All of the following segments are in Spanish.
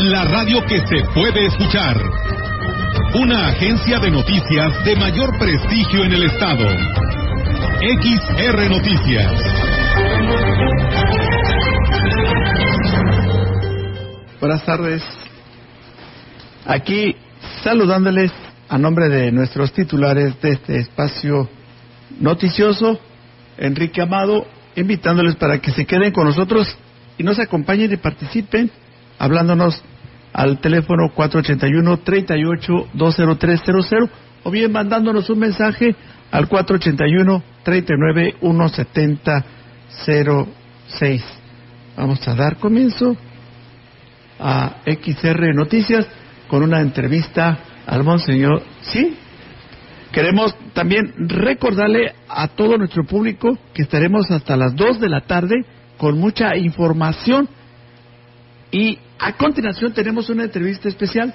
la radio que se puede escuchar. Una agencia de noticias de mayor prestigio en el estado. XR Noticias. Buenas tardes. Aquí saludándoles a nombre de nuestros titulares de este espacio noticioso, Enrique Amado, invitándoles para que se queden con nosotros y nos acompañen y participen hablándonos al teléfono 481-38-20300 o bien mandándonos un mensaje al 481-39-170-06. Vamos a dar comienzo a XR Noticias con una entrevista al Monseñor. Sí, queremos también recordarle a todo nuestro público que estaremos hasta las 2 de la tarde con mucha información y a continuación tenemos una entrevista especial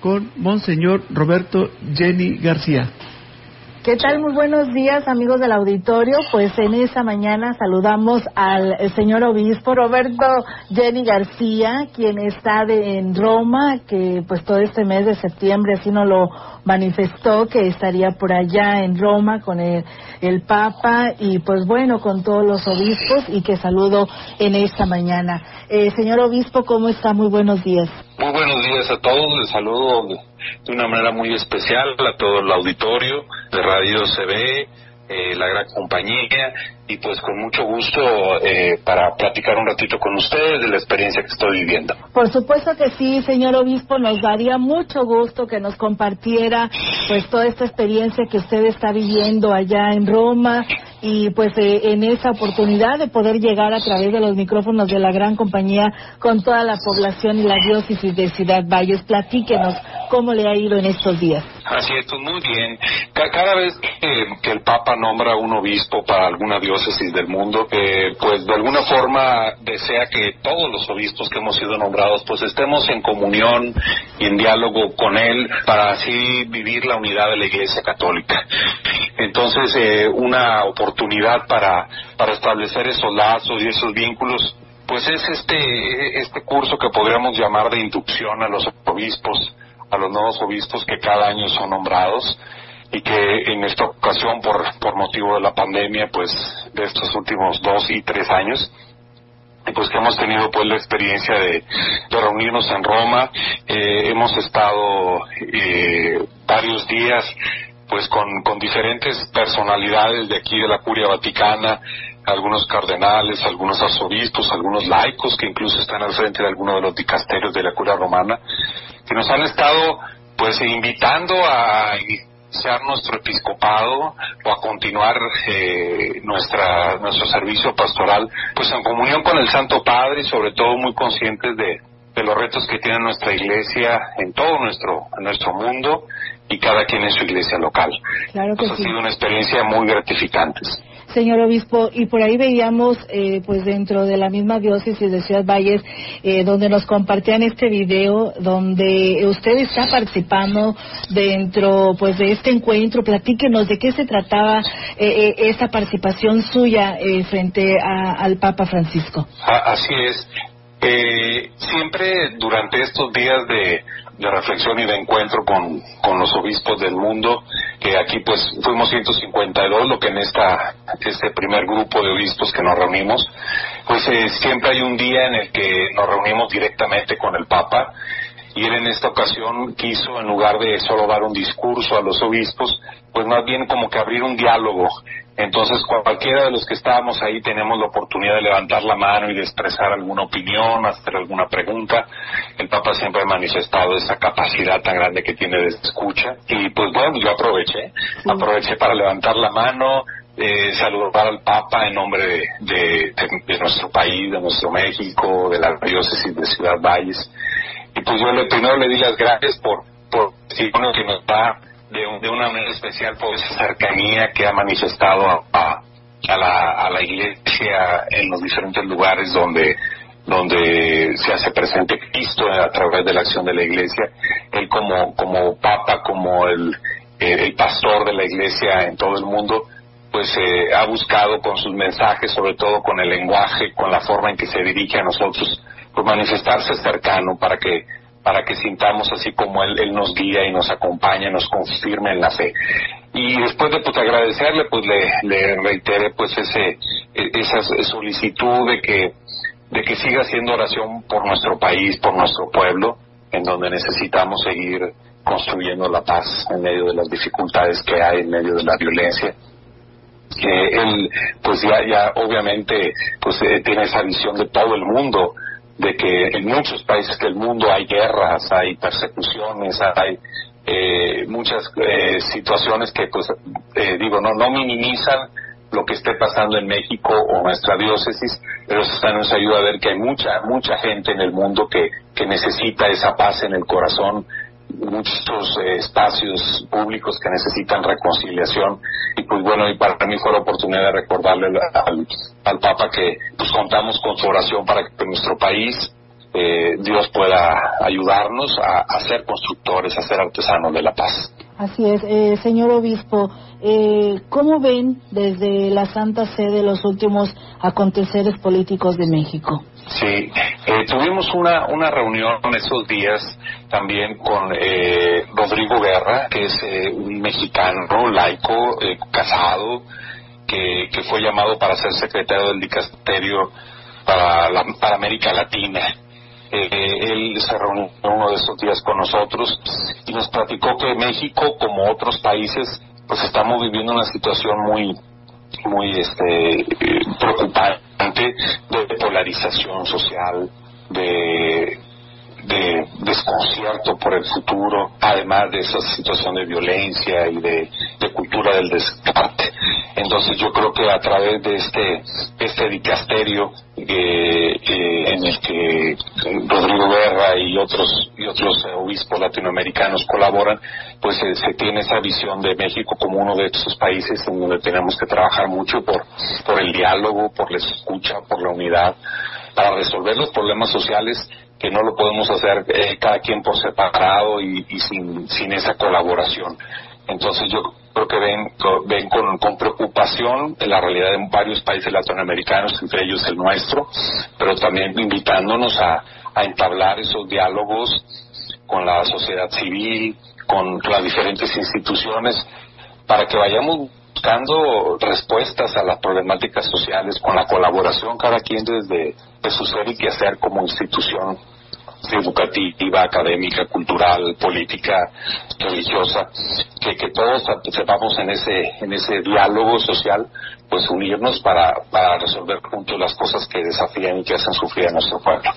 con Monseñor Roberto Jenny García. ¿Qué tal? Muy buenos días, amigos del auditorio. Pues en esta mañana saludamos al señor obispo Roberto Jenny García, quien está en Roma, que pues todo este mes de septiembre así nos lo manifestó, que estaría por allá en Roma con el, el Papa y pues bueno, con todos los obispos y que saludo en esta mañana. Eh, señor obispo, ¿cómo está? Muy buenos días. Muy buenos días a todos. Les saludo de una manera muy especial a todo el auditorio de Radio CB, eh, la gran compañía y pues con mucho gusto eh, para platicar un ratito con ustedes de la experiencia que estoy viviendo. Por supuesto que sí, señor obispo, nos daría mucho gusto que nos compartiera pues toda esta experiencia que usted está viviendo allá en Roma y pues eh, en esa oportunidad de poder llegar a través de los micrófonos de la gran compañía con toda la población y la diócesis de Ciudad Valles. Platíquenos cómo le ha ido en estos días. Así es, pues muy bien. Cada vez que, el Papa nombra un obispo para alguna diócesis del mundo, eh, pues de alguna forma desea que todos los obispos que hemos sido nombrados, pues estemos en comunión y en diálogo con él para así vivir la unidad de la Iglesia Católica. Entonces, eh, una oportunidad para, para establecer esos lazos y esos vínculos pues es este, este curso que podríamos llamar de inducción a los obispos a los nuevos obispos que cada año son nombrados y que en esta ocasión por, por motivo de la pandemia pues de estos últimos dos y tres años pues que hemos tenido pues la experiencia de, reunirnos en Roma eh, hemos estado eh, varios días pues con, con diferentes personalidades de aquí de la curia vaticana algunos cardenales, algunos arzobispos, algunos laicos que incluso están al frente de algunos de los dicasterios de la curia romana que nos han estado pues invitando a iniciar nuestro episcopado o a continuar eh, nuestra nuestro servicio pastoral pues en comunión con el Santo Padre y sobre todo muy conscientes de, de los retos que tiene nuestra iglesia en todo nuestro en nuestro mundo y cada quien en su iglesia local. Claro que ha sido una experiencia muy gratificante señor obispo, y por ahí veíamos, eh, pues dentro de la misma diócesis de Ciudad Valles, eh, donde nos compartían este video, donde usted está participando dentro, pues de este encuentro. Platíquenos de qué se trataba eh, esta participación suya frente al Papa Francisco. Así es. siempre durante estos días de de reflexión y de encuentro con, con los obispos del mundo, que aquí pues fuimos 152, lo que en esta, este primer grupo de obispos que nos reunimos, pues eh, siempre hay un día en el que nos reunimos directamente con el Papa, y él en esta ocasión quiso, en lugar de solo dar un discurso a los obispos, pues más bien como que abrir un diálogo entonces, cualquiera de los que estábamos ahí tenemos la oportunidad de levantar la mano y de expresar alguna opinión, hacer alguna pregunta. El Papa siempre ha manifestado esa capacidad tan grande que tiene de escucha. Y pues bueno, yo aproveché, aproveché para levantar la mano, eh, saludar al Papa en nombre de, de, nuestro país, de nuestro México, de la diócesis de Ciudad Valles. y pues yo le, primero le di las gracias por, por que nos da de, de una manera especial por esa cercanía que ha manifestado a, a, la, a la iglesia en los diferentes lugares donde donde se hace presente Cristo a través de la acción de la iglesia, él como, como papa, como el, el pastor de la iglesia en todo el mundo, pues eh, ha buscado con sus mensajes, sobre todo con el lenguaje, con la forma en que se dirige a nosotros, pues manifestarse cercano para que para que sintamos así como él, nos guía y nos acompaña, nos confirme en la fe. Y después de pues agradecerle, pues le, le reiteré pues ese e, esa solicitud de que de que siga haciendo oración por nuestro país, por nuestro pueblo, en donde necesitamos seguir construyendo la paz en medio de las dificultades que hay, en medio de la violencia. Que él, pues ya, ya obviamente, pues eh, tiene esa visión de todo el mundo, de que en muchos países del mundo hay guerras, hay persecuciones, hay eh, muchas eh, situaciones que, pues, digo, no, no minimizan lo que esté pasando en México o nuestra diócesis, pero eso nos ayuda a ver que hay mucha, mucha gente en el mundo que, que necesita esa paz en el corazón, muchos eh, espacios públicos que necesitan reconciliación y pues bueno y para mí fue la oportunidad de recordarle al, al Papa que pues contamos con su oración para que nuestro país eh, Dios pueda ayudarnos a, a, ser constructores, a ser artesanos de la paz. Así es, eh, señor obispo, eh, ¿cómo ven desde la Santa Sede los últimos aconteceres políticos de México? Sí, eh, tuvimos una, una reunión esos días también con eh, Rodrigo Guerra, que es eh, un mexicano laico, eh, casado, que, que fue llamado para ser secretario del dicasterio para, la, para América Latina. Eh, él se reunió uno de esos días con nosotros y nos platicó que México, como otros países, pues estamos viviendo una situación muy muy este preocupante de polarización social de de desconcierto por el futuro, además de esa situación de violencia y de, de cultura del descarte. Entonces yo creo que a través de este, este dicasterio eh, eh, en el que Rodrigo Guerra y otros, y otros obispos latinoamericanos colaboran, pues se tiene esa visión de México como uno de esos países en donde tenemos que trabajar mucho por, por el diálogo, por la escucha, por la unidad, para resolver los problemas sociales que no lo podemos hacer eh, cada quien por separado y, y sin, sin esa colaboración. Entonces yo creo que ven, con, con, preocupación la realidad de varios países latinoamericanos, entre ellos el nuestro, pero también invitándonos a, entablar esos diálogos con la sociedad civil, con las diferentes instituciones, para que vayamos buscando respuestas a las problemáticas sociales con la colaboración cada quien desde de su ser y que hacer como institución educativa, académica, cultural, política, religiosa, que, que todos sepamos en ese, en ese diálogo social, pues unirnos para, para resolver juntos las cosas que desafían y que hacen sufrir a nuestro pueblo.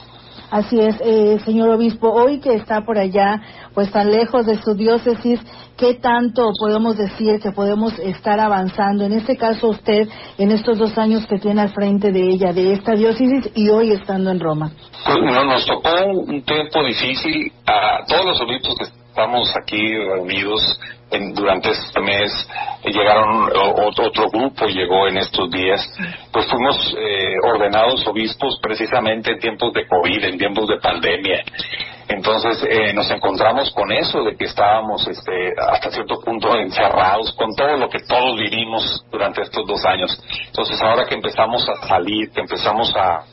Así es, eh, señor obispo, hoy que está por allá, pues tan lejos de su diócesis, ¿qué tanto podemos decir que podemos estar avanzando? En este caso usted, en estos dos años que tiene al frente de ella, de esta diócesis y hoy estando en Roma. Pues, no, nos tocó un tiempo difícil a todos los obispos que estamos aquí reunidos durante este mes llegaron otro grupo llegó en estos días. Pues fuimos eh, ordenados obispos precisamente en tiempos de covid en tiempos de pandemia. Entonces eh, nos encontramos con eso de que estábamos este hasta cierto punto encerrados con todo lo que todos vivimos durante estos dos años. Entonces ahora que empezamos a salir que empezamos a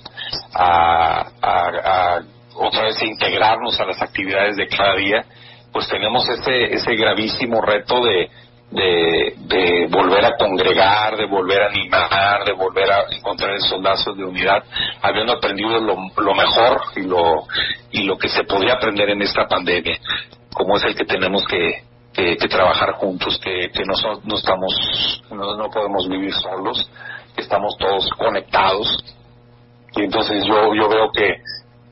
a, a, a otra vez integrarnos a las actividades de cada día pues tenemos ese, ese gravísimo reto de, de, volver a congregar, de volver a animar, de volver a encontrar esos lazos de unidad, habiendo aprendido lo, lo mejor y lo, y lo que se podía aprender en esta pandemia, como es el que tenemos que, que, trabajar juntos, que, que no, no estamos, no, no podemos vivir solos, que estamos todos conectados. Y entonces yo, yo veo que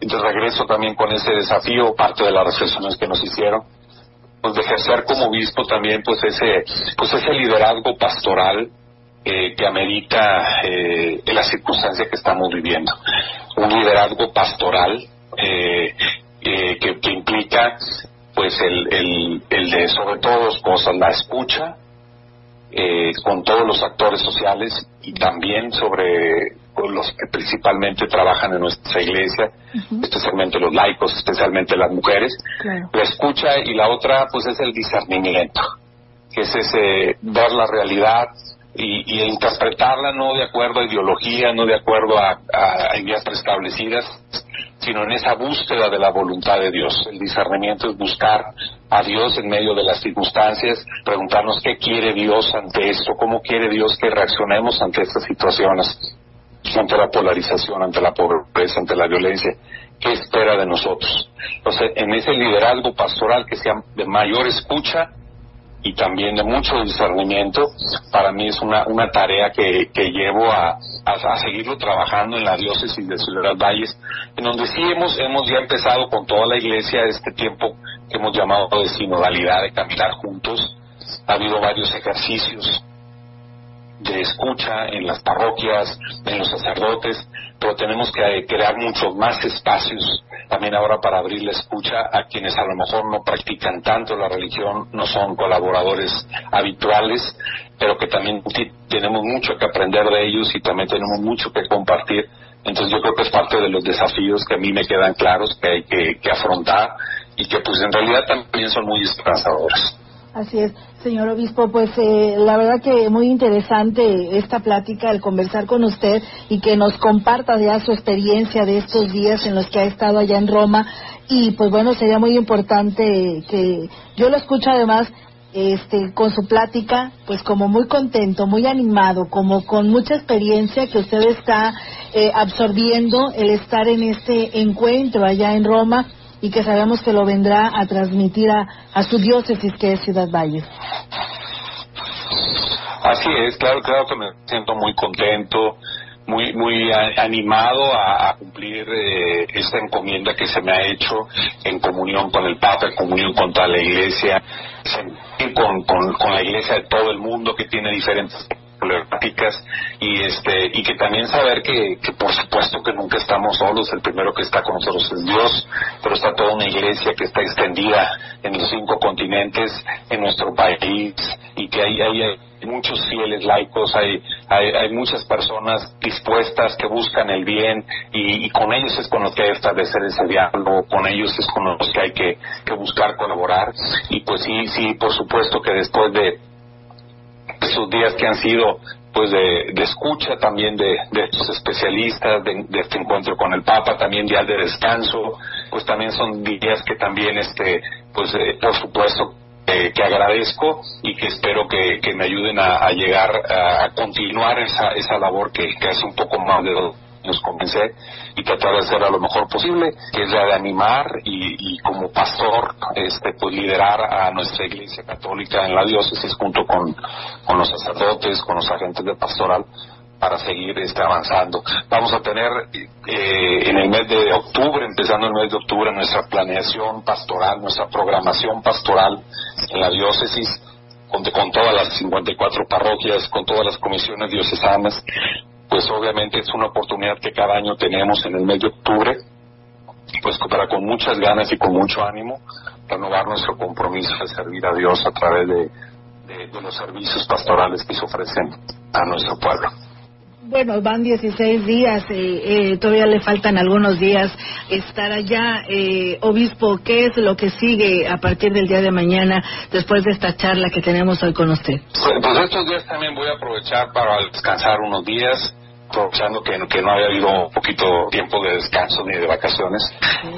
entonces regreso también con ese desafío, parte de las reflexiones que nos hicieron, pues de ejercer como obispo también pues ese, pues ese liderazgo pastoral eh, que amerita eh, la circunstancia que estamos viviendo. Un liderazgo pastoral eh, que, que, implica pues el, el, el de sobre todo dos cosas, la escucha eh, con todos los actores sociales y también sobre los que principalmente trabajan en nuestra iglesia, especialmente los laicos, especialmente las mujeres. La escucha y la otra pues es el discernimiento, que es ese ver la realidad y, interpretarla no de acuerdo a ideología, no de acuerdo a, a ideas preestablecidas, sino en esa búsqueda de la voluntad de Dios. El discernimiento es buscar a Dios en medio de las circunstancias, preguntarnos qué quiere Dios ante esto, cómo quiere Dios que reaccionemos ante estas situaciones, ante la polarización, ante la pobreza, ante la violencia. ¿Qué espera de nosotros? Entonces, en ese liderazgo pastoral que sea de mayor escucha y también de mucho discernimiento, para mí es una, tarea que, llevo a, a, seguirlo trabajando en la diócesis de Ciudad Valles, en donde sí hemos, hemos ya empezado con toda la iglesia este tiempo que hemos llamado de sinodalidad, de caminar juntos. Ha habido varios ejercicios de escucha en las parroquias, en los sacerdotes, pero tenemos que crear muchos más espacios también ahora para abrir la escucha a quienes a lo mejor no practican tanto la religión, no son colaboradores habituales, pero que también tenemos mucho que aprender de ellos y también tenemos mucho que compartir. Entonces yo creo que es parte de los desafíos que a mí me quedan claros que hay que, que afrontar y que pues en realidad también son muy esperanzadores. Así es, señor obispo, pues eh, la verdad que muy interesante esta plática, el conversar con usted y que nos comparta ya su experiencia de estos días en los que ha estado allá en Roma. Y pues bueno, sería muy importante que yo lo escucho además este, con su plática, pues como muy contento, muy animado, como con mucha experiencia que usted está eh, absorbiendo el estar en este encuentro allá en Roma y que sabemos que lo vendrá a transmitir a, su diócesis que es Ciudad Valle. Así es, claro, claro que me siento muy contento, muy muy animado a, cumplir eh, esta encomienda que se me ha hecho en comunión con el Papa, en comunión con toda la Iglesia, con, con, con la Iglesia de todo el mundo que tiene diferentes problemáticas y este y que también saber que, que por supuesto que nunca estamos solos. El primero que está con nosotros es Dios pero está toda una iglesia que está extendida en los cinco continentes en nuestro país y que hay, hay, muchos fieles laicos hay, hay, hay muchas personas dispuestas que buscan el bien y, con ellos es con los que hay que establecer ese diálogo con ellos es con los que hay que, que buscar colaborar. Y pues sí sí por supuesto que después de esos días que han sido pues de, escucha también de, estos especialistas, de, este encuentro con el Papa, también días de descanso, pues también son días que también, este, pues eh, por supuesto, eh, que agradezco y que espero que, me ayuden a, llegar a, continuar esa, esa labor que, que hace un poco más de dos nos comencé y tratar de hacer a lo mejor posible, que es la de animar y, como pastor, este, pues liderar a nuestra iglesia católica en la diócesis junto con, con los sacerdotes, con los agentes de pastoral para seguir este, avanzando. Vamos a tener eh, en el mes de octubre, empezando el mes de octubre, nuestra planeación pastoral, nuestra programación pastoral en la diócesis, con, con todas las 54 parroquias, con todas las comisiones diocesanas, pues obviamente es una oportunidad que cada año tenemos en el mes de octubre, pues para con muchas ganas y con mucho ánimo renovar nuestro compromiso de servir a Dios a través de, de los servicios pastorales que se ofrecen a nuestro pueblo. Bueno, van 16 días, eh, eh, todavía le faltan algunos días estar allá. Eh, obispo, ¿qué es lo que sigue a partir del día de mañana después de esta charla que tenemos hoy con usted? Pues, pues estos días también voy a aprovechar para descansar unos días, aprovechando que, que no había habido un poquito tiempo de descanso ni de vacaciones.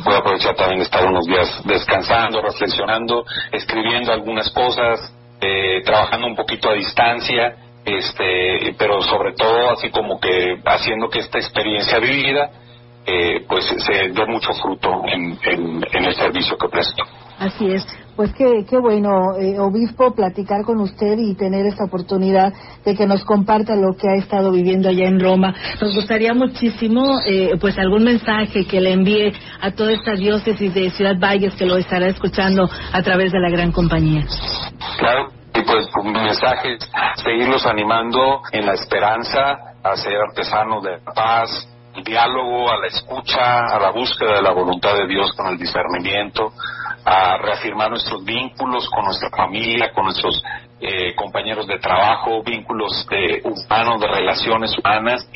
Voy a aprovechar también estar unos días descansando, reflexionando, escribiendo algunas cosas, eh, trabajando un poquito a distancia este, pero sobre todo así como que haciendo que esta experiencia vivida eh, pues se dé mucho fruto en, en, el servicio que presto. Así es. Pues qué, qué bueno, eh, obispo, platicar con usted y tener esta oportunidad de que nos comparta lo que ha estado viviendo allá en Roma. Nos gustaría muchísimo, eh, pues, algún mensaje que le envíe a toda esta diócesis de Ciudad Valles que lo estará escuchando a través de la gran compañía. Claro, y pues con mensajes, seguirlos animando en la esperanza, a ser artesanos de la paz, diálogo, a la escucha, a la búsqueda de la voluntad de Dios con el discernimiento, a reafirmar nuestros vínculos con nuestra familia, con nuestros eh, compañeros de trabajo, vínculos de humanos, de relaciones humanas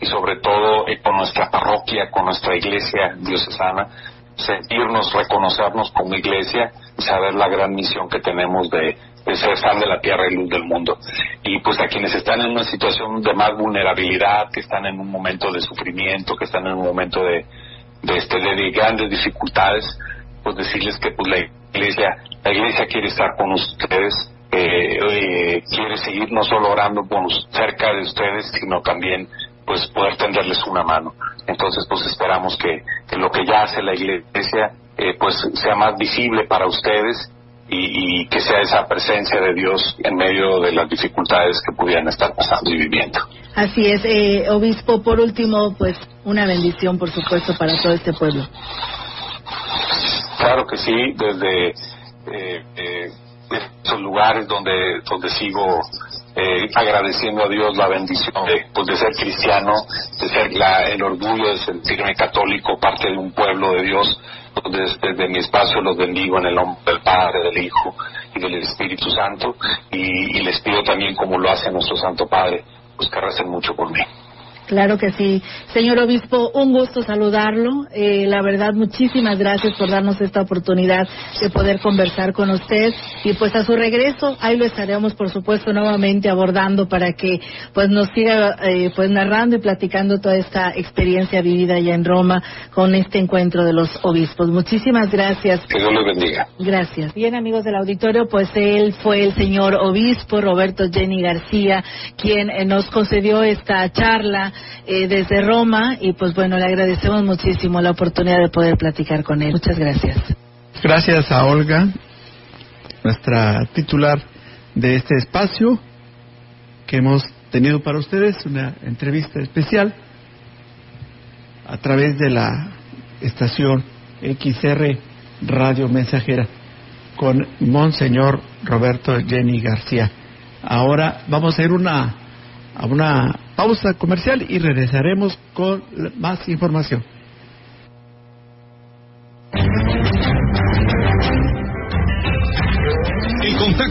y sobre todo eh, con nuestra parroquia, con nuestra iglesia diocesana, sentirnos, reconocernos como iglesia y saber la gran misión que tenemos de, ser sal de la tierra y luz del mundo. Y pues a quienes están en una situación de más vulnerabilidad, que están en un momento de sufrimiento, que están en un momento de, de, este, de grandes dificultades, pues decirles que pues la iglesia, la iglesia quiere estar con ustedes, eh, eh, quiere seguir no solo orando con, cerca de ustedes, sino también pues poder tenderles una mano. Entonces pues esperamos que, lo que ya hace la iglesia eh, pues sea más visible para ustedes y, que sea esa presencia de Dios en medio de las dificultades que pudieran estar pasando y viviendo. Así es, eh, obispo, por último, pues una bendición, por supuesto, para todo este pueblo. Claro que sí, desde eh, eh, esos lugares donde, donde sigo eh, agradeciendo a Dios la bendición de, pues, de ser cristiano, de ser la, el orgullo de sentirme católico, parte de un pueblo de Dios, desde, desde mi espacio los bendigo en el nombre del Padre, del Hijo y del Espíritu Santo, y, les pido también, como lo hace nuestro Santo Padre, pues que recen mucho por mí. Claro que sí. Señor Obispo, un gusto saludarlo. Eh, la verdad, muchísimas gracias por darnos esta oportunidad de poder conversar con usted. Y pues a su regreso, ahí lo estaremos, por supuesto, nuevamente abordando para que pues nos siga eh, pues narrando y platicando toda esta experiencia vivida allá en Roma con este encuentro de los obispos. Muchísimas gracias. Que Dios le bendiga. Gracias. Bien, amigos del auditorio, pues él fue el señor obispo Roberto Jenny García, quien eh, nos concedió esta charla eh, desde Roma y pues bueno, le agradecemos muchísimo la oportunidad de poder platicar con él. Muchas gracias. Gracias a Olga, nuestra titular de este espacio que hemos tenido para ustedes, una entrevista especial a través de la estación XR Radio Mensajera con Monseñor Roberto Jenny García. Ahora vamos a ir una, a una pausa comercial y regresaremos con más información.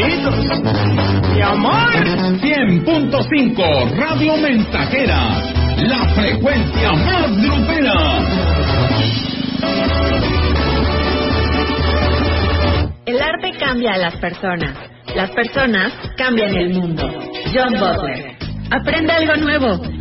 Mi amor. 100.5 Radio Mensajera. La frecuencia más grupera. El arte cambia a las personas. Las personas cambian el mundo. John Butler. Aprende algo nuevo.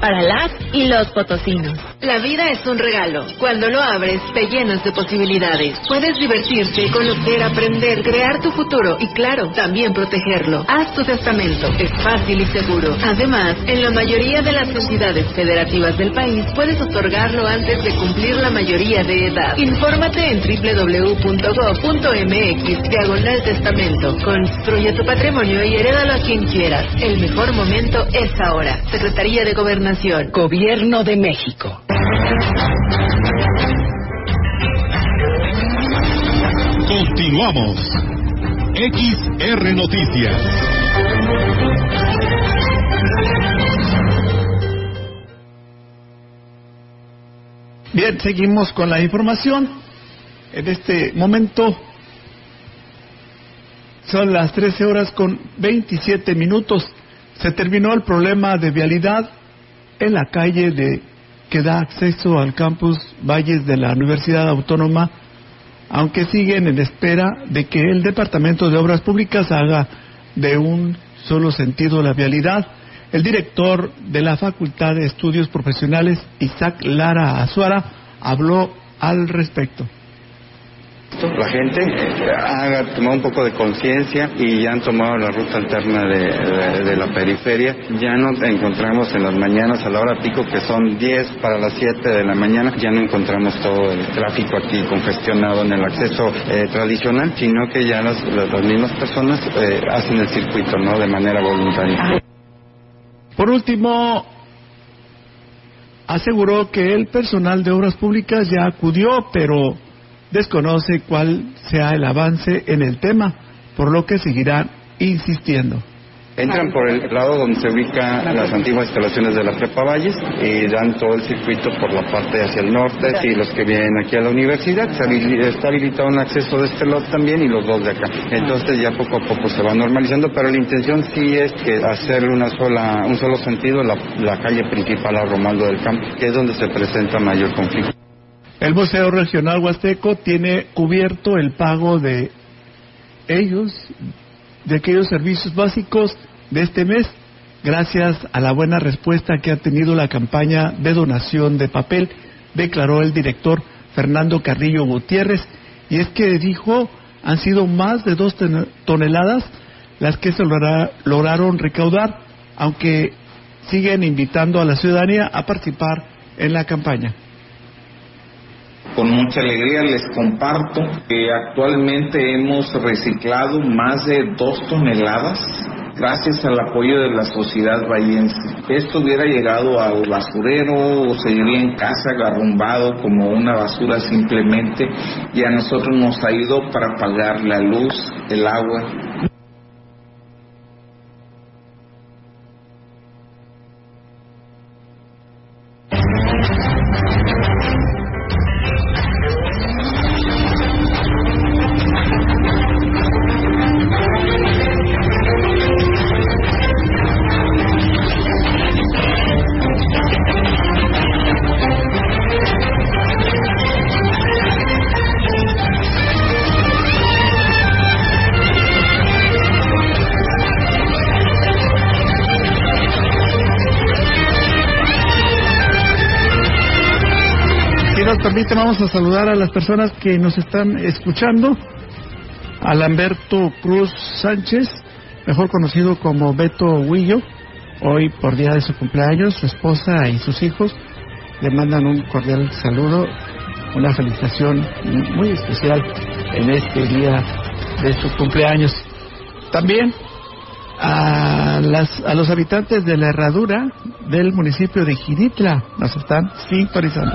para las y los potosinos. La vida es un regalo. Cuando lo abres, te llenas de posibilidades. Puedes divertirte, conocer, aprender, crear tu futuro y, claro, también protegerlo. Haz tu testamento. Es fácil y seguro. Además, en la mayoría de las entidades federativas del país, puedes otorgarlo antes de cumplir la mayoría de edad. Infórmate en www.gov.mx diagonal testamento. Construye tu patrimonio y herédalo a quien quieras. El mejor momento es ahora. Secretaría de Gobernación Gobierno de México. Continuamos. XR Noticias. Bien, seguimos con la información. En este momento son las 13 horas con 27 minutos. Se terminó el problema de vialidad en la calle de, que da acceso al campus Valles de la Universidad Autónoma, aunque siguen en espera de que el Departamento de Obras Públicas haga de un solo sentido la vialidad. El director de la Facultad de Estudios Profesionales, Isaac Lara Azuara, habló al respecto la gente ha tomado un poco de conciencia y ya han tomado la ruta alterna de, la periferia. Ya no encontramos en las mañanas a la hora pico, que son 10 para las 7 de la mañana, ya no encontramos todo el tráfico aquí congestionado en el acceso eh, tradicional, sino que ya las, mismas personas eh, hacen el circuito, ¿no? De manera voluntaria. Por último, aseguró que el personal de obras públicas ya acudió, pero desconoce cuál sea el avance en el tema, por lo que seguirán insistiendo. Entran por el lado donde se ubican las antiguas instalaciones de la Prepa Valles y dan todo el circuito por la parte hacia el norte y los que vienen aquí a la universidad. Está habilitado un acceso de este lado también y los dos de acá. Entonces ya poco a poco se va normalizando, pero la intención sí es que hacer una sola, un solo sentido la, la calle principal a Romaldo del Campo, que es donde se presenta mayor conflicto. El Museo Regional Huasteco tiene cubierto el pago de ellos, de aquellos servicios básicos de este mes, gracias a la buena respuesta que ha tenido la campaña de donación de papel, declaró el director Fernando Carrillo Gutiérrez. Y es que dijo, han sido más de dos toneladas las que se lograron recaudar, aunque siguen invitando a la ciudadanía a participar en la campaña. Con mucha alegría les comparto que actualmente hemos reciclado más de dos toneladas gracias al apoyo de la sociedad vallense. Esto hubiera llegado al basurero o seguiría en casa agarrumbado como una basura simplemente y a nosotros nos ha ido para pagar la luz, el agua vamos a saludar a las personas que nos están escuchando. A Lamberto Cruz Sánchez, mejor conocido como Beto Huillo, hoy por día de su cumpleaños, su esposa y sus hijos le mandan un cordial saludo, una felicitación muy especial en este día de su cumpleaños. También a, las, a los habitantes de la herradura del municipio de Ginitla nos están sintonizando.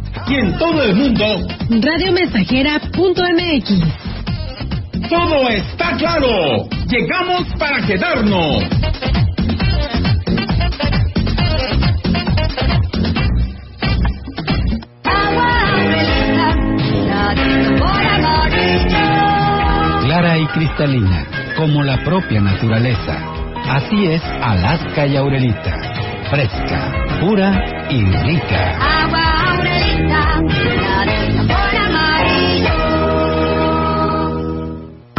y en todo el mundo radiomensajera.mx. Todo está claro. Llegamos para quedarnos. Clara y cristalina, como la propia naturaleza. Así es Alaska y Aurelita. Fresca, pura y rica. Agua Aurelita, la de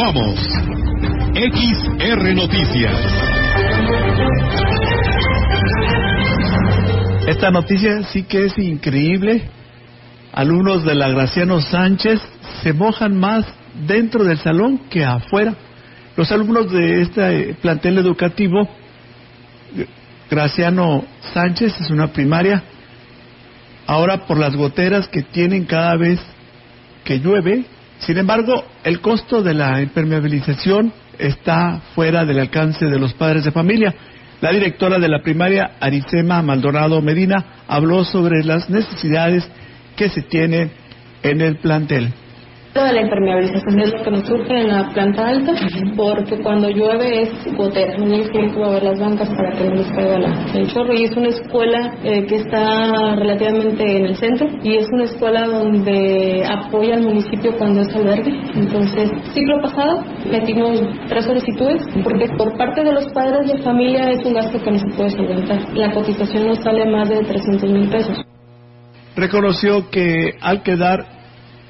Continuamos. XR Noticias. Esta noticia sí que es increíble. Alumnos de la Graciano Sánchez se mojan más dentro del salón que afuera. Los alumnos de este plantel educativo, Graciano Sánchez, es una primaria, ahora por las goteras que tienen cada vez que llueve, sin embargo, el costo de la impermeabilización está fuera del alcance de los padres de familia. La directora de la primaria, Aricema Maldonado Medina, habló sobre las necesidades que se tienen en el plantel de la impermeabilización es lo que nos surge en la planta alta, porque cuando llueve es gotera, no hay a ver las bancas para que no les caiga el chorro. Y es una escuela eh, que está relativamente en el centro y es una escuela donde apoya al municipio cuando es albergue. Entonces, ciclo pasado metimos tres solicitudes, porque por parte de los padres de familia es un gasto que no se puede solventar. La cotización nos sale más de 300 mil pesos. Reconoció que al quedar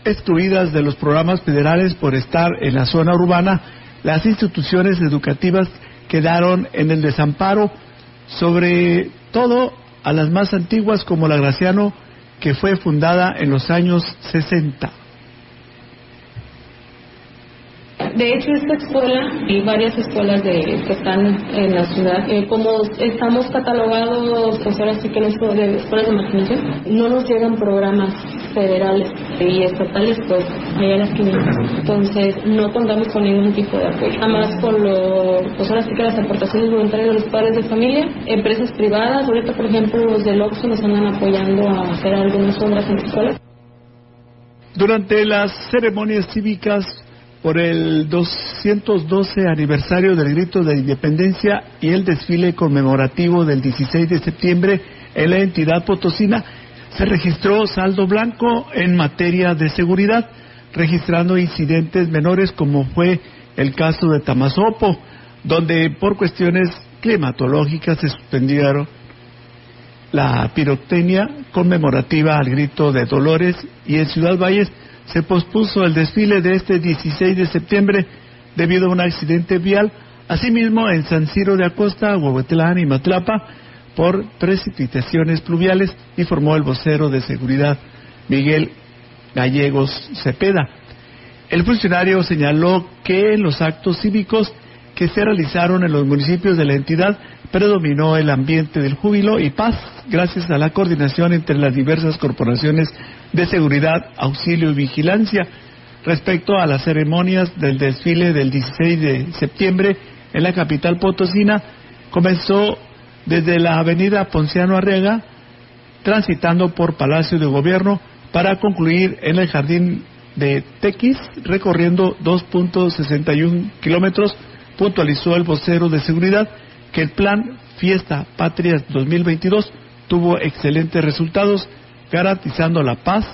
excluidas de los programas federales por estar en la zona urbana, las instituciones educativas quedaron en el desamparo, sobre todo a las más antiguas como la Graciano, que fue fundada en los años 60. De hecho, esta escuela y varias escuelas de, que están en la ciudad, eh, como estamos catalogados, pues ahora sí que no de escuelas de marginación, no nos llegan programas federales y estatales, pues allá las 500. Entonces, no contamos con ningún tipo de apoyo. Nada más con lo, pues ahora sí que las aportaciones voluntarias de los padres de familia, empresas privadas, ahorita por ejemplo los del Oxxo nos andan apoyando a hacer algunas obras en escuelas. Durante las ceremonias cívicas por el 212 aniversario del Grito de Independencia y el desfile conmemorativo del 16 de septiembre en la entidad potosina, se registró saldo blanco en materia de seguridad, registrando incidentes menores como fue el caso de Tamazopo, donde por cuestiones climatológicas se suspendieron la pirotecnia conmemorativa al grito de Dolores y en Ciudad Valles se pospuso el desfile de este 16 de septiembre debido a un accidente vial. Asimismo, en San Ciro de Acosta, Huehuetlán y Matlapa, por precipitaciones pluviales, informó el vocero de seguridad Miguel Gallegos Cepeda. El funcionario señaló que en los actos cívicos que se realizaron en los municipios de la entidad predominó el ambiente del júbilo y paz gracias a la coordinación entre las diversas corporaciones de seguridad, auxilio y vigilancia. Respecto a las ceremonias del desfile del 16 de septiembre en la capital potosina, comenzó desde la avenida Ponciano Arrega, transitando por Palacio de Gobierno para concluir en el jardín de Tequis, recorriendo 2.61 kilómetros, puntualizó el vocero de seguridad que el plan Fiesta Patria 2022 tuvo excelentes resultados, garantizando la paz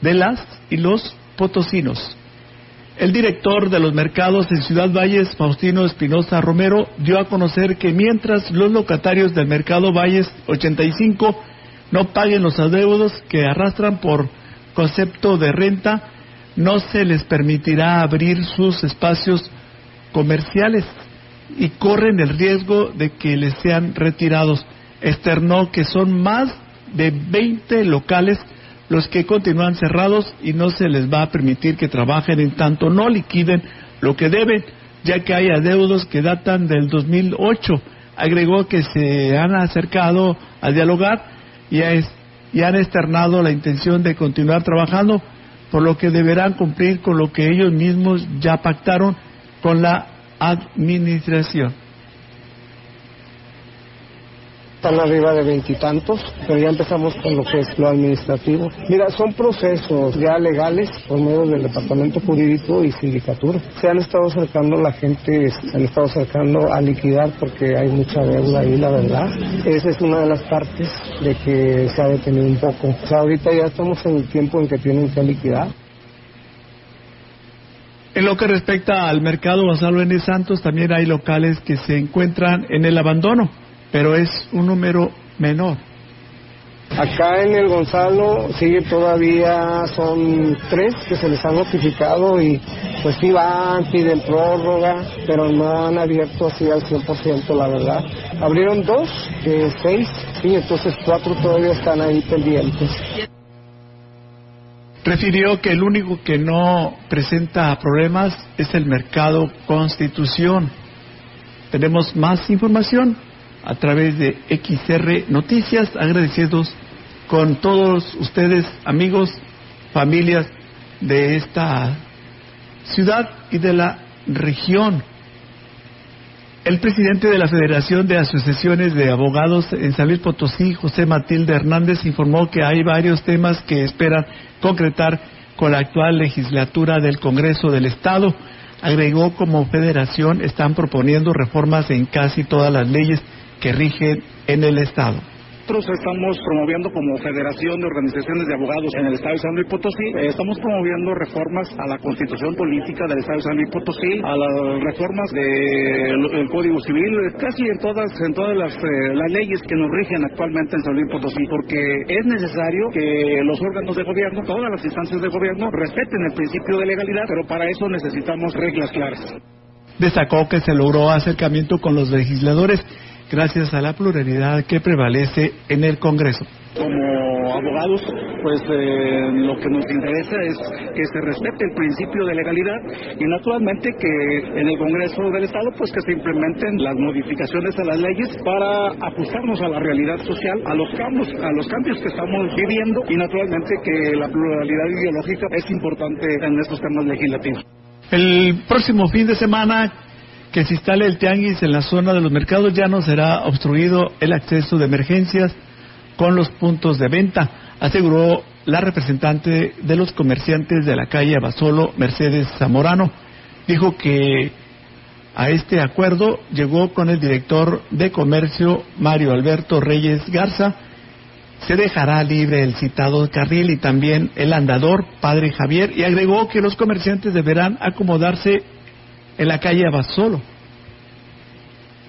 de las y los potosinos. El director de los mercados en Ciudad Valles, Faustino Espinosa Romero, dio a conocer que mientras los locatarios del mercado Valles 85 no paguen los adeudos que arrastran por concepto de renta, no se les permitirá abrir sus espacios comerciales y corren el riesgo de que les sean retirados. Externó que son más de 20 locales los que continúan cerrados y no se les va a permitir que trabajen en tanto no liquiden lo que deben, ya que hay adeudos que datan del 2008. Agregó que se han acercado a dialogar y, y han externado la intención de continuar trabajando, por lo que deberán cumplir con lo que ellos mismos ya pactaron con la administración están arriba de veintitantos, pero ya empezamos con lo que es lo administrativo. Mira, son procesos ya legales por medio del departamento jurídico y sindicatura. Se han estado acercando la gente, se han estado acercando a liquidar porque hay mucha deuda ahí, la verdad. Esa es una de las partes de que se ha detenido un poco. O sea, ahorita ya estamos en el tiempo en que tienen que liquidar. En lo que respecta al mercado Gonzalo N. Santos, también hay locales que se encuentran en el abandono pero es un número menor. Acá en el Gonzalo sigue todavía, son tres que se les ha notificado y pues sí van, piden prórroga, pero no han abierto así al 100% la verdad. Abrieron dos, eh, seis, sí, entonces cuatro todavía están ahí pendientes. Refirió que el único que no presenta problemas es el mercado Constitución. Tenemos más información a través de XR Noticias, agradecidos con todos ustedes, amigos, familias de esta ciudad y de la región. El presidente de la Federación de Asociaciones de Abogados en San Luis Potosí, José Matilde Hernández, informó que hay varios temas que esperan concretar con la actual legislatura del Congreso del Estado. Agregó como federación están proponiendo reformas en casi todas las leyes que rigen en el Estado. Nosotros estamos promoviendo como Federación de Organizaciones de Abogados en el Estado de San Luis Potosí, eh, estamos promoviendo reformas a la Constitución Política del Estado de San Luis Potosí, a las reformas del Código Civil, casi en todas en todas las, eh, las leyes que nos rigen actualmente en San Luis Potosí, porque es necesario que los órganos de gobierno, todas las instancias de gobierno, respeten el principio de legalidad, pero para eso necesitamos reglas claras. Destacó que se logró acercamiento con los legisladores gracias a la pluralidad que prevalece en el Congreso. Como abogados, pues eh, lo que nos interesa es que se respete el principio de legalidad y naturalmente que en el Congreso del Estado pues que se implementen las modificaciones a las leyes para ajustarnos a la realidad social, a los cambios, a los cambios que estamos viviendo y naturalmente que la pluralidad ideológica es importante en estos temas legislativos. El próximo fin de semana que se instale el tianguis en la zona de los mercados ya no será obstruido el acceso de emergencias con los puntos de venta, aseguró la representante de los comerciantes de la calle Abasolo, Mercedes Zamorano. Dijo que a este acuerdo llegó con el director de comercio, Mario Alberto Reyes Garza. Se dejará libre el citado carril y también el andador, padre Javier, y agregó que los comerciantes deberán acomodarse en la calle Abasolo.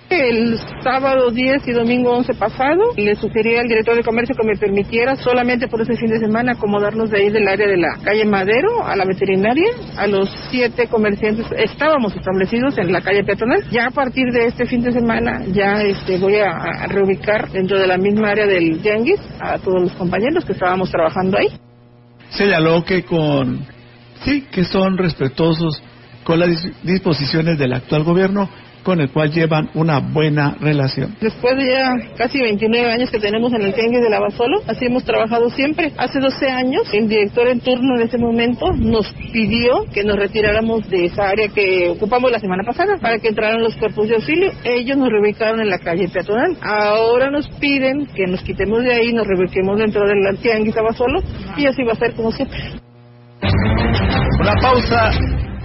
El sábado 10 y domingo 11 pasado le sugerí al director de comercio que me permitiera solamente por ese fin de semana acomodarnos de ahí del área de la calle Madero a la veterinaria. A los siete comerciantes estábamos establecidos en la calle peatonal. Ya a partir de este fin de semana ya este, voy a, reubicar dentro de la misma área del Yanguis a todos los compañeros que estábamos trabajando ahí. Señaló que con sí que son respetuosos con las disposiciones del actual gobierno con el cual llevan una buena relación. Después de ya casi 29 años que tenemos en el Tianguis de Lavasolo, así hemos trabajado siempre. Hace 12 años, el director en turno en ese momento nos pidió que nos retiráramos de esa área que ocupamos la semana pasada para que entraran los cuerpos de auxilio. Ellos nos reubicaron en la calle peatonal. Ahora nos piden que nos quitemos de ahí, nos reubiquemos dentro del Tianguis Lavasolo y así va a ser como siempre. Una pausa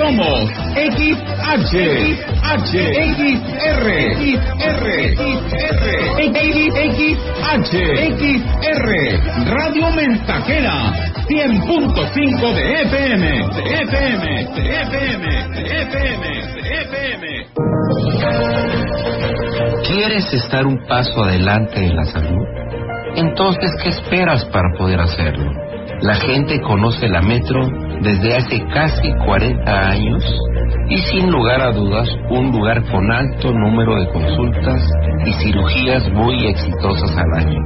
somos XH, XH, XR, XR, XR, XR, Radio Mensajera, 100.5 de FM, de FM, de FM, de FM, de FM. ¿Quieres estar un paso adelante en la salud? Entonces, ¿qué esperas para poder hacerlo? La gente conoce la Metro desde hace casi 40 años y sin lugar a dudas un lugar con alto número de consultas y cirugías muy exitosas al año.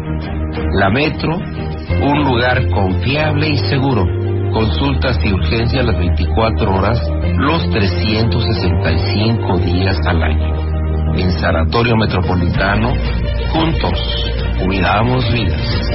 La Metro, un lugar confiable y seguro. Consultas y urgencias las 24 horas, los 365 días al año. En Sanatorio Metropolitano, juntos, cuidamos vidas.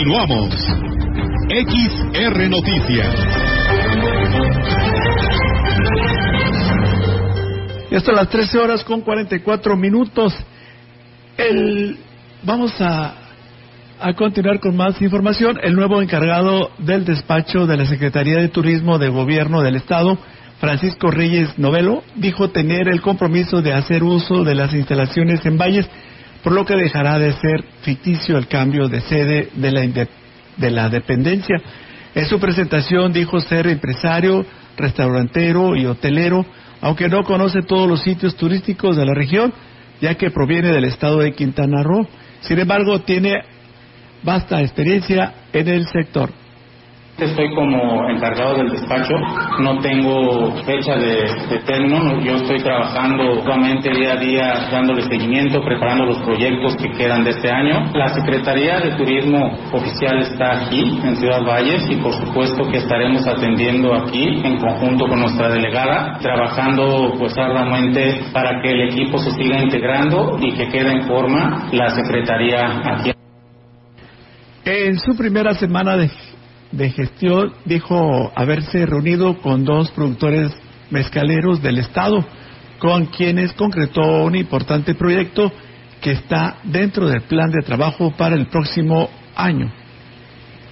Continuamos. XR Noticias. Y hasta las 13 horas con 44 minutos. El, vamos a, a continuar con más información. El nuevo encargado del despacho de la Secretaría de Turismo de Gobierno del Estado, Francisco Reyes Novelo, dijo tener el compromiso de hacer uso de las instalaciones en Valles, por lo que dejará de ser ficticio el cambio de sede de la, de la dependencia. En su presentación dijo ser empresario, restaurantero y hotelero, aunque no conoce todos los sitios turísticos de la región, ya que proviene del estado de Quintana Roo. Sin embargo, tiene vasta experiencia en el sector. Estoy como encargado del despacho, no tengo fecha de, término, yo estoy trabajando solamente día a día dándole seguimiento, preparando los proyectos que quedan de este año. La Secretaría de Turismo Oficial está aquí en Ciudad Valles y por supuesto que estaremos atendiendo aquí en conjunto con nuestra delegada, trabajando pues arduamente para que el equipo se siga integrando y que quede en forma la Secretaría aquí. En su primera semana de de gestión dijo haberse reunido con dos productores mezcaleros del Estado, con quienes concretó un importante proyecto que está dentro del plan de trabajo para el próximo año.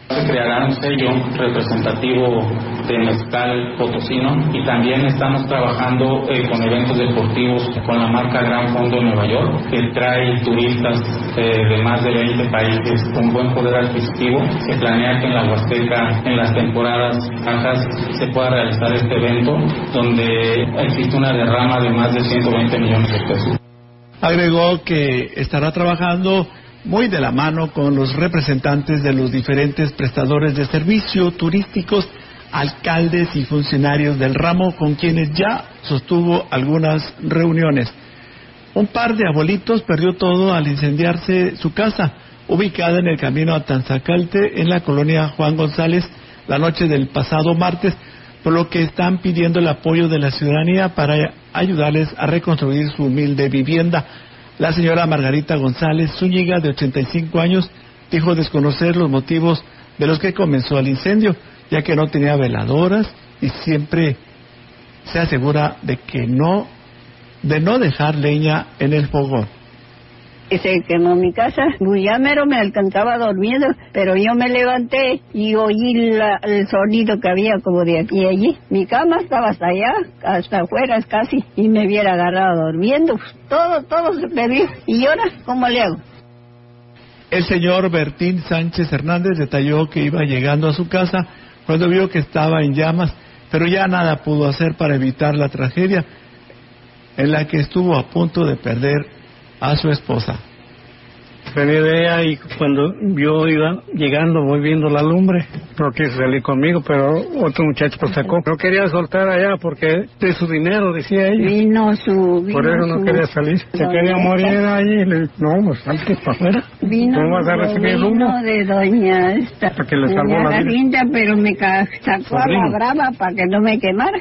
Se creará un sello representativo de mezcal potosino y también estamos trabajando eh, con eventos deportivos con la marca Gran Fondo Nueva York que trae turistas eh, de más de 20 países con buen poder adquisitivo. Se planea que en la Huasteca en las temporadas bajas se pueda realizar este evento donde existe una derrama de más de 120 millones de pesos. Agregó que estará trabajando muy de la mano con los representantes de los diferentes prestadores de servicio turísticos, alcaldes y funcionarios del ramo con quienes ya sostuvo algunas reuniones. Un par de abuelitos perdió todo al incendiarse su casa, ubicada en el camino a Tanzacalte, en la colonia Juan González, la noche del pasado martes, por lo que están pidiendo el apoyo de la ciudadanía para ayudarles a reconstruir su humilde vivienda. La señora Margarita González Zúñiga, de 85 años, dijo desconocer los motivos de los que comenzó el incendio, ya que no tenía veladoras y siempre se asegura de que no, de no dejar leña en el fogón. Se quemó mi casa, ya mero me alcanzaba dormido, pero yo me levanté y oí el sonido que había como de aquí y allí. Mi cama estaba hasta allá, hasta afuera casi, y me hubiera agarrado durmiendo. Todo, todo se perdió. ¿Y ahora cómo le hago? El señor Bertín Sánchez Hernández detalló que iba llegando a su casa cuando vio que estaba en llamas, pero ya nada pudo hacer para evitar la tragedia en la que estuvo a punto de perder a su esposa. Tenía idea y cuando yo iba llegando voy viendo la lumbre, no quise salir conmigo, pero otro muchacho lo sacó. No quería soltar allá porque de su dinero, decía ella. Vino su... Por eso no quería salir. Se quería morir allí. Le no, pues salte para afuera. Vino, ¿Cómo vas a recibir vino de doña esta. Para que le salvó la vida. Pero me sacó a la brava para que no me quemara.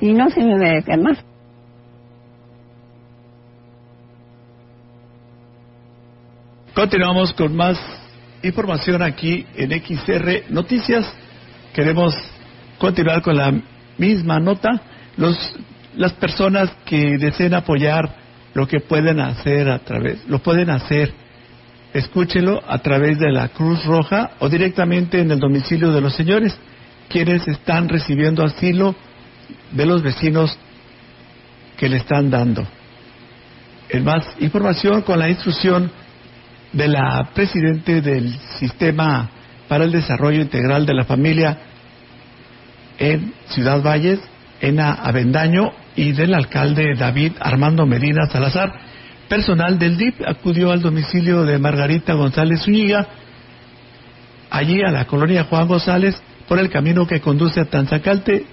Y no se me ve Continuamos con más información aquí en XR Noticias. Queremos continuar con la misma nota. Los, las personas que deseen apoyar lo que pueden hacer a través, lo pueden hacer, escúchelo a través de la Cruz Roja o directamente en el domicilio de los señores, quienes están recibiendo asilo de los vecinos que le están dando. En más información con la instrucción de la presidente del Sistema para el Desarrollo Integral de la Familia en Ciudad Valles, Ena Avendaño, y del alcalde David Armando Medina Salazar. Personal del DIP acudió al domicilio de Margarita González Zúñiga, allí a la colonia Juan González, por el camino que conduce a Tanzacalte.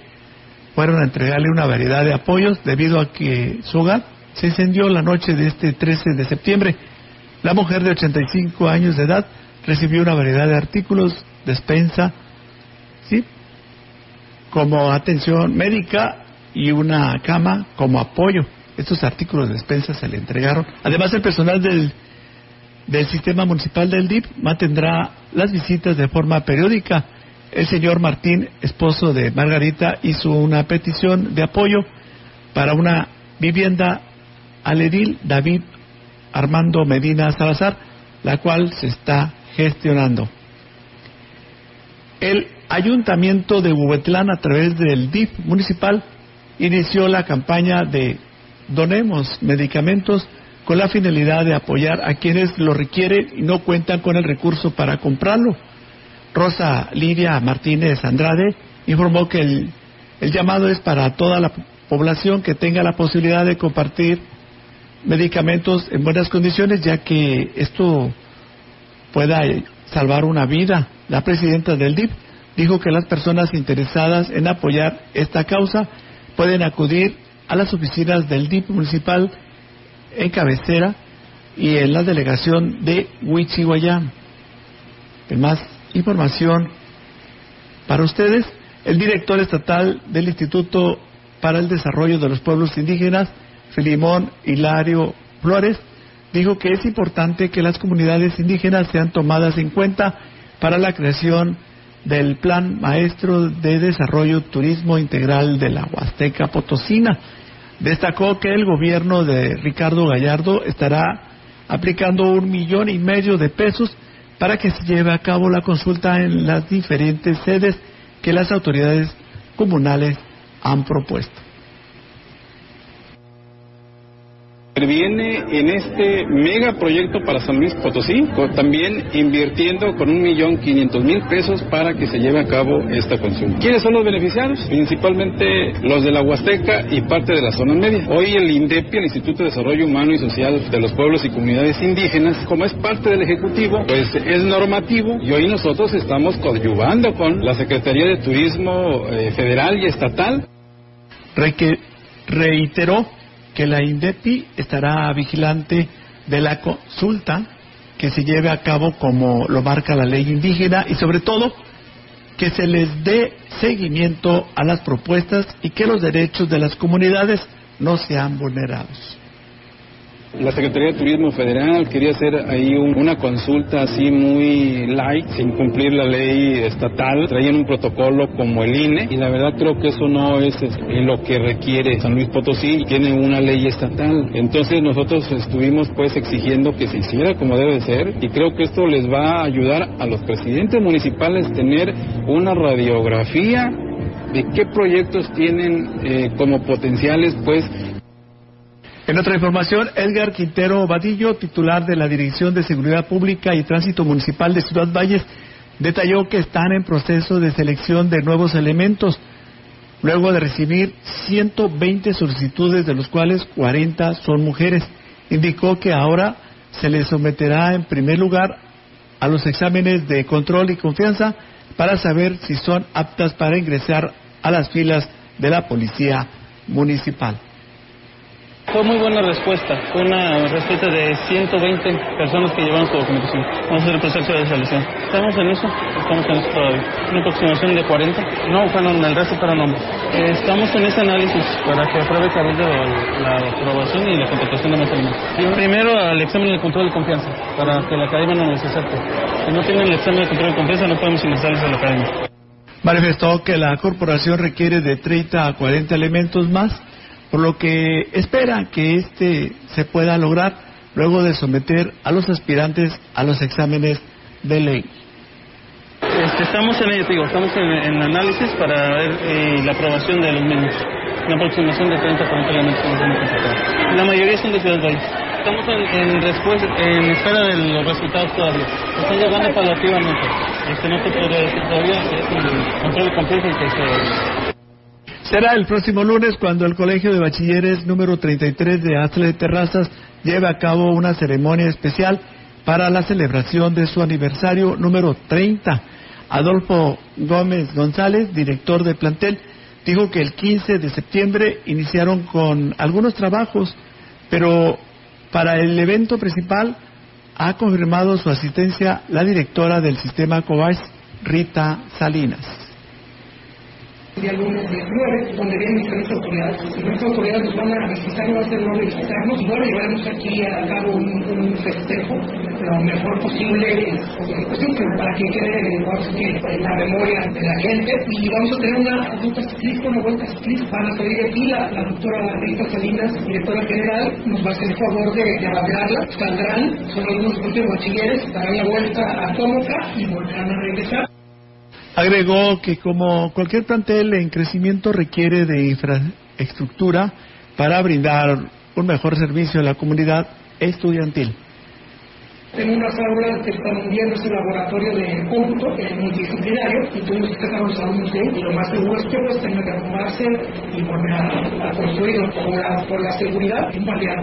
Fueron a entregarle una variedad de apoyos debido a que su hogar se incendió la noche de este 13 de septiembre. La mujer de 85 años de edad recibió una variedad de artículos, despensa, ¿sí? como atención médica y una cama como apoyo. Estos artículos de despensa se le entregaron. Además, el personal del, del sistema municipal del DIP mantendrá las visitas de forma periódica. El señor Martín, esposo de Margarita, hizo una petición de apoyo para una vivienda al edil David Armando Medina Salazar, la cual se está gestionando. El Ayuntamiento de Huehuetlán, a través del DIF municipal, inició la campaña de Donemos Medicamentos con la finalidad de apoyar a quienes lo requieren y no cuentan con el recurso para comprarlo. Rosa Lidia Martínez Andrade informó que el, el llamado es para toda la población que tenga la posibilidad de compartir medicamentos en buenas condiciones, ya que esto pueda salvar una vida. La presidenta del DIP dijo que las personas interesadas en apoyar esta causa pueden acudir a las oficinas del DIP municipal en cabecera y en la delegación de Huichihuayán. Más información para ustedes. El director estatal del Instituto para el Desarrollo de los Pueblos Indígenas, Filimón Hilario Flores, dijo que es importante que las comunidades indígenas sean tomadas en cuenta para la creación del Plan Maestro de Desarrollo Turismo Integral de la Huasteca Potosina. Destacó que el gobierno de Ricardo Gallardo estará aplicando un millón y medio de pesos para que se lleve a cabo la consulta en las diferentes sedes que las autoridades comunales han propuesto. Interviene en este megaproyecto para San Luis Potosí, también invirtiendo con un millón quinientos mil pesos para que se lleve a cabo esta consulta. ¿Quiénes son los beneficiados? Principalmente los de la Huasteca y parte de la zona media. Hoy el INDEPI, el Instituto de Desarrollo Humano y Social de los Pueblos y Comunidades Indígenas, como es parte del Ejecutivo, pues es normativo y hoy nosotros estamos coadyuvando con la Secretaría de Turismo eh, Federal y Estatal reiteró que la INDEPI estará vigilante de la consulta que se lleve a cabo como lo marca la ley indígena y sobre todo que se les dé seguimiento a las propuestas y que los derechos de las comunidades no sean vulnerados. La Secretaría de Turismo Federal quería hacer ahí una consulta así muy light, sin cumplir la ley estatal. Traían un protocolo como el INE y la verdad creo que eso no es lo que requiere San Luis Potosí tiene una ley estatal. Entonces nosotros estuvimos pues exigiendo que se hiciera como debe ser y creo que esto les va a ayudar a los presidentes municipales tener una radiografía de qué proyectos tienen eh, como potenciales pues en otra información, Edgar Quintero Vadillo, titular de la Dirección de Seguridad Pública y Tránsito Municipal de Ciudad Valles, detalló que están en proceso de selección de nuevos elementos, luego de recibir 120 solicitudes, de los cuales 40 son mujeres. Indicó que ahora se les someterá en primer lugar a los exámenes de control y confianza para saber si son aptas para ingresar a las filas de la Policía Municipal. Fue muy buena respuesta. Fue una respuesta de 120 personas que llevaron su documentación. Vamos a hacer el proceso de selección. Estamos en eso, estamos en eso todavía. Una aproximación de 40. No, fueron el resto para nombres. Estamos en ese análisis para que apruebe Cabildo la aprobación y la contratación de elementos. Primero al examen de control de confianza, para que la academia no nos acepte. Si no tienen el examen de control de confianza, no podemos ingresarles a la academia. Manifestó que la corporación requiere de 30 a 40 elementos más por lo que espera que este se pueda lograr luego de someter a los aspirantes a los exámenes de ley. Este, estamos en ello, digo, estamos en, en, análisis para ver eh, la aprobación de los mismos. Una aproximación de 30 a 40 elementos La mayoría son de Ciudad. Estamos en, espera de los resultados todavía. Están llegando paulativamente. Este, no te podría decir todavía, es el control completo el que se Será el próximo lunes cuando el Colegio de Bachilleres número 33 de Astle de Terrazas lleve a cabo una ceremonia especial para la celebración de su aniversario número 30. Adolfo Gómez González, director de plantel, dijo que el 15 de septiembre iniciaron con algunos trabajos, pero para el evento principal ha confirmado su asistencia la directora del sistema COVAS, Rita Salinas día lunes 19, donde vienen diferentes autoridades. Diferentes autoridades nos van a visitar, no ser no visitarnos. Bueno, llevaremos aquí a cabo un, un festejo lo mejor posible, pues, para que quede en la memoria de la gente. Y vamos a tener una ruta ciclista, una vuelta ciclista. Van a salir aquí la, la doctora Rita Salinas, directora general, nos va a hacer el favor de, de hablarla. Saldrán, son algunos últimos bachilleres, darán la vuelta a Tómoca y volverán a regresar. Agregó que como cualquier plantel en crecimiento requiere de infraestructura para brindar un mejor servicio a la comunidad estudiantil. Tengo unas aulas que están viendo ese laboratorio de cómputo multidisciplinario y tuvimos que sacar los alumnos de y lo más seguro es que pues tengan que acomodarse y volver a, construir por la, por la seguridad,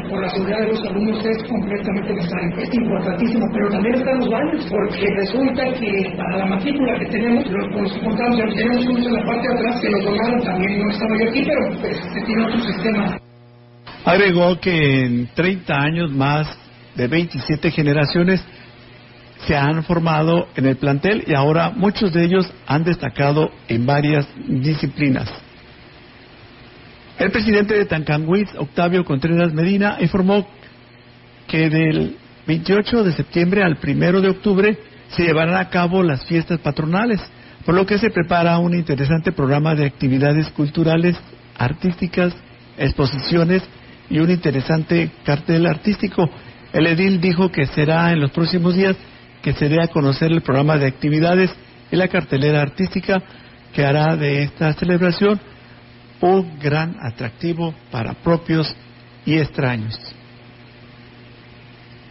por la seguridad de los alumnos es completamente necesario. Es importantísimo, pero también están los baños, porque resulta que para la matrícula que tenemos, los, los contamos, tenemos unos en la parte de atrás que los donaron, también no estaba yo aquí, pero pues, se tiene otro sistema. Agregó que en 30 años más de 27 generaciones se han formado en el plantel y ahora muchos de ellos han destacado en varias disciplinas. El presidente de Tancanguis, Octavio Contreras Medina, informó que del 28 de septiembre al 1 de octubre se llevarán a cabo las fiestas patronales, por lo que se prepara un interesante programa de actividades culturales, artísticas, exposiciones y un interesante cartel artístico el edil dijo que será en los próximos días que se dé a conocer el programa de actividades y la cartelera artística que hará de esta celebración un gran atractivo para propios y extraños.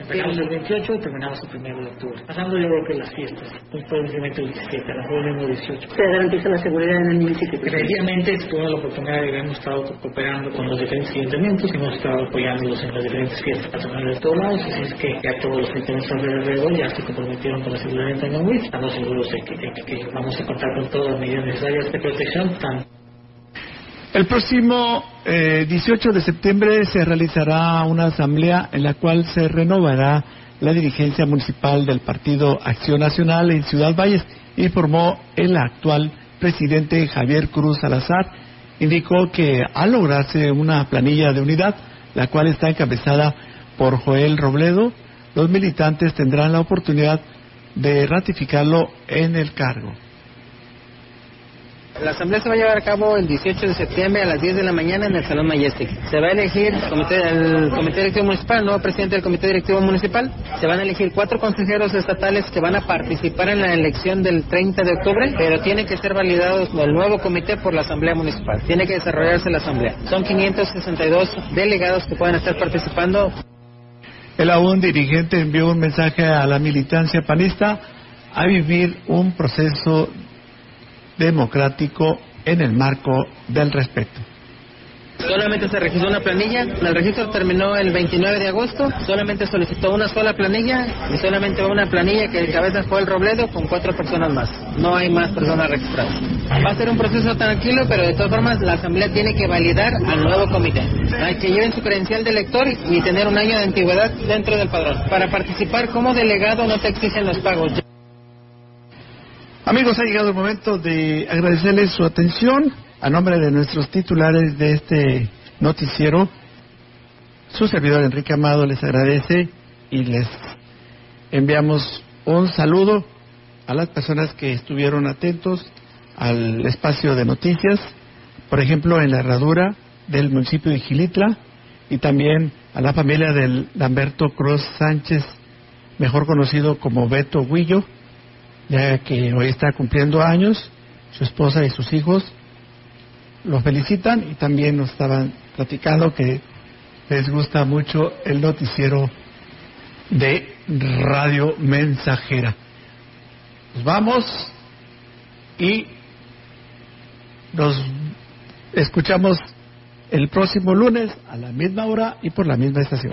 Empezamos el 28 y terminamos el 1 de octubre. Pasando yo creo que las fiestas, después del el 17, a las el 18. ¿Se garantiza la seguridad en el municipio? Previamente tuve la oportunidad de hemos estado cooperando con los diferentes ayuntamientos, hemos estado apoyándolos en las diferentes fiestas patronales de todos lados, así es que ya todos los ayuntamientos alrededor ya se comprometieron con la seguridad en Tangahuitz. Estamos seguros de que, de que, vamos a contar con todas las medidas necesarias de protección, tanto el próximo eh, 18 de septiembre se realizará una asamblea en la cual se renovará la dirigencia municipal del Partido Acción Nacional en Ciudad Valles, informó el actual presidente Javier Cruz Salazar. Indicó que al lograrse una planilla de unidad, la cual está encabezada por Joel Robledo, los militantes tendrán la oportunidad de ratificarlo en el cargo. La asamblea se va a llevar a cabo el 18 de septiembre a las 10 de la mañana en el Salón Majestic. Se va a elegir el comité, el comité directivo municipal, nuevo presidente del comité directivo municipal. Se van a elegir cuatro consejeros estatales que van a participar en la elección del 30 de octubre, pero tiene que ser validado el nuevo comité por la asamblea municipal. Tiene que desarrollarse la asamblea. Son 562 delegados que pueden estar participando. El aún dirigente envió un mensaje a la militancia panista a vivir un proceso democrático en el marco del respeto. Solamente se registró una planilla, el registro terminó el 29 de agosto, solamente solicitó una sola planilla y solamente una planilla que de cabeza fue el Robledo con cuatro personas más. No hay más personas registradas. Va a ser un proceso tranquilo, pero de todas formas la Asamblea tiene que validar al nuevo comité. Hay que lleven su credencial de elector y tener un año de antigüedad dentro del padrón. Para participar como delegado no te exigen los pagos. Amigos, ha llegado el momento de agradecerles su atención a nombre de nuestros titulares de este noticiero. Su servidor Enrique Amado les agradece y les enviamos un saludo a las personas que estuvieron atentos al espacio de noticias, por ejemplo, en la herradura del municipio de Gilitla y también a la familia del Lamberto Cruz Sánchez, mejor conocido como Beto Huillo, ya que hoy está cumpliendo años, su esposa y sus hijos lo felicitan y también nos estaban platicando que les gusta mucho el noticiero de Radio Mensajera. Nos vamos y nos escuchamos el próximo lunes a la misma hora y por la misma estación.